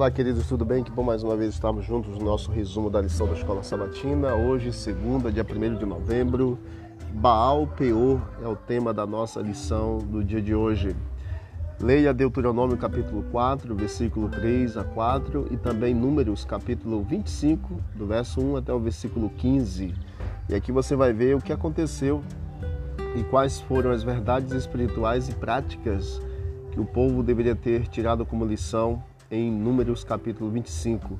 Olá, queridos, tudo bem? Que bom mais uma vez estarmos juntos no nosso resumo da lição da Escola Sabatina. Hoje, segunda, dia 1 de novembro, Baal Peor é o tema da nossa lição do dia de hoje. Leia Deuteronômio capítulo 4, versículo 3 a 4 e também Números capítulo 25, do verso 1 até o versículo 15. E aqui você vai ver o que aconteceu e quais foram as verdades espirituais e práticas que o povo deveria ter tirado como lição em Números capítulo 25.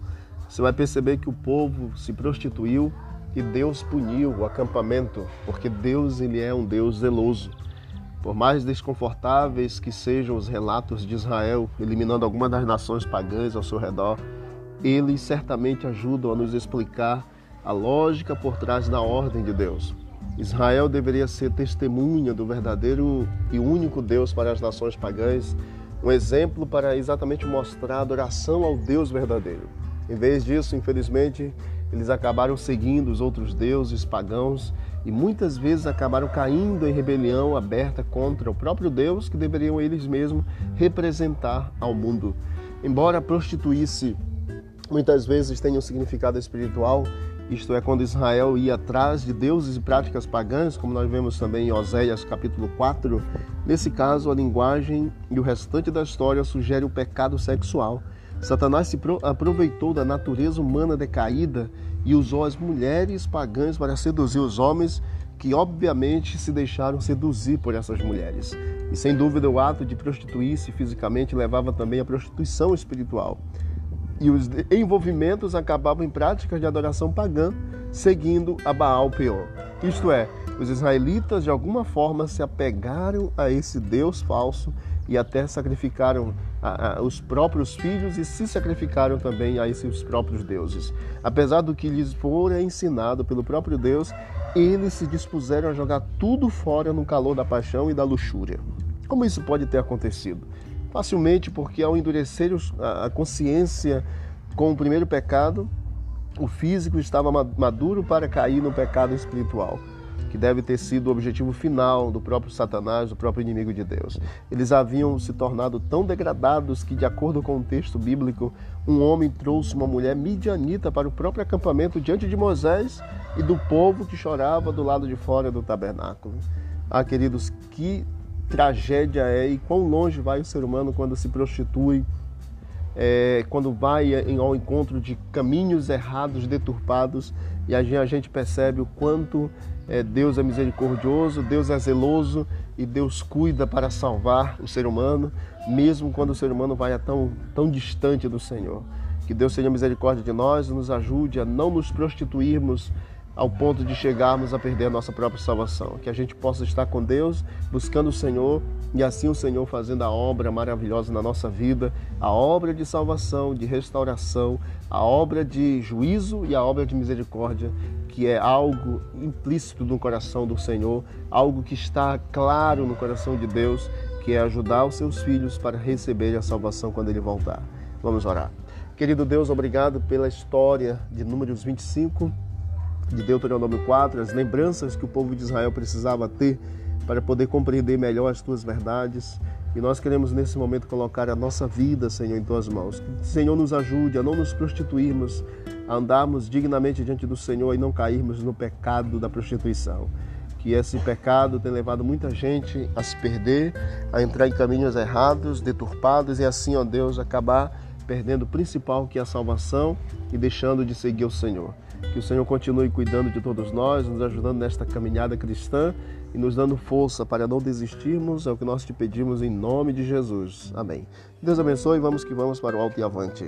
Você vai perceber que o povo se prostituiu e Deus puniu o acampamento, porque Deus ele é um Deus zeloso. Por mais desconfortáveis que sejam os relatos de Israel eliminando alguma das nações pagãs ao seu redor, eles certamente ajudam a nos explicar a lógica por trás da ordem de Deus. Israel deveria ser testemunha do verdadeiro e único Deus para as nações pagãs um exemplo para exatamente mostrar a adoração ao Deus verdadeiro. Em vez disso, infelizmente, eles acabaram seguindo os outros deuses pagãos e muitas vezes acabaram caindo em rebelião aberta contra o próprio Deus que deveriam eles mesmos representar ao mundo. Embora prostituir-se muitas vezes tenha um significado espiritual, isto é, quando Israel ia atrás de deuses e práticas pagãs, como nós vemos também em Oséias capítulo 4. Nesse caso, a linguagem e o restante da história sugere o pecado sexual. Satanás se aproveitou da natureza humana decaída e usou as mulheres pagãs para seduzir os homens que obviamente se deixaram seduzir por essas mulheres. E sem dúvida o ato de prostituir-se fisicamente levava também à prostituição espiritual e os envolvimentos acabavam em práticas de adoração pagã, seguindo a Baal Peor. Isto é, os israelitas de alguma forma se apegaram a esse Deus falso e até sacrificaram a, a, os próprios filhos e se sacrificaram também a esses próprios deuses. Apesar do que lhes fora ensinado pelo próprio Deus, eles se dispuseram a jogar tudo fora no calor da paixão e da luxúria. Como isso pode ter acontecido? Facilmente, porque ao endurecer a consciência com o primeiro pecado, o físico estava maduro para cair no pecado espiritual, que deve ter sido o objetivo final do próprio Satanás, do próprio inimigo de Deus. Eles haviam se tornado tão degradados que, de acordo com o texto bíblico, um homem trouxe uma mulher midianita para o próprio acampamento diante de Moisés e do povo que chorava do lado de fora do tabernáculo. Ah, queridos, que tragédia é e quão longe vai o ser humano quando se prostitui, é, quando vai ao encontro de caminhos errados, deturpados, e a gente percebe o quanto é, Deus é misericordioso, Deus é zeloso e Deus cuida para salvar o ser humano, mesmo quando o ser humano vai tão, tão distante do Senhor. Que Deus tenha misericórdia de nós nos ajude a não nos prostituirmos ao ponto de chegarmos a perder a nossa própria salvação. Que a gente possa estar com Deus, buscando o Senhor e assim o Senhor fazendo a obra maravilhosa na nossa vida, a obra de salvação, de restauração, a obra de juízo e a obra de misericórdia, que é algo implícito no coração do Senhor, algo que está claro no coração de Deus, que é ajudar os seus filhos para receber a salvação quando ele voltar. Vamos orar. Querido Deus, obrigado pela história de Números 25 de Deuteronômio 4, as lembranças que o povo de Israel precisava ter para poder compreender melhor as tuas verdades. E nós queremos nesse momento colocar a nossa vida, Senhor, em tuas mãos. Que o Senhor nos ajude a não nos prostituirmos, a andarmos dignamente diante do Senhor e não cairmos no pecado da prostituição. Que esse pecado tem levado muita gente a se perder, a entrar em caminhos errados, deturpados e assim, ó Deus, acabar perdendo o principal que é a salvação e deixando de seguir o Senhor. Que o Senhor continue cuidando de todos nós, nos ajudando nesta caminhada cristã e nos dando força para não desistirmos, é o que nós te pedimos em nome de Jesus. Amém. Deus abençoe, vamos que vamos para o alto e avante.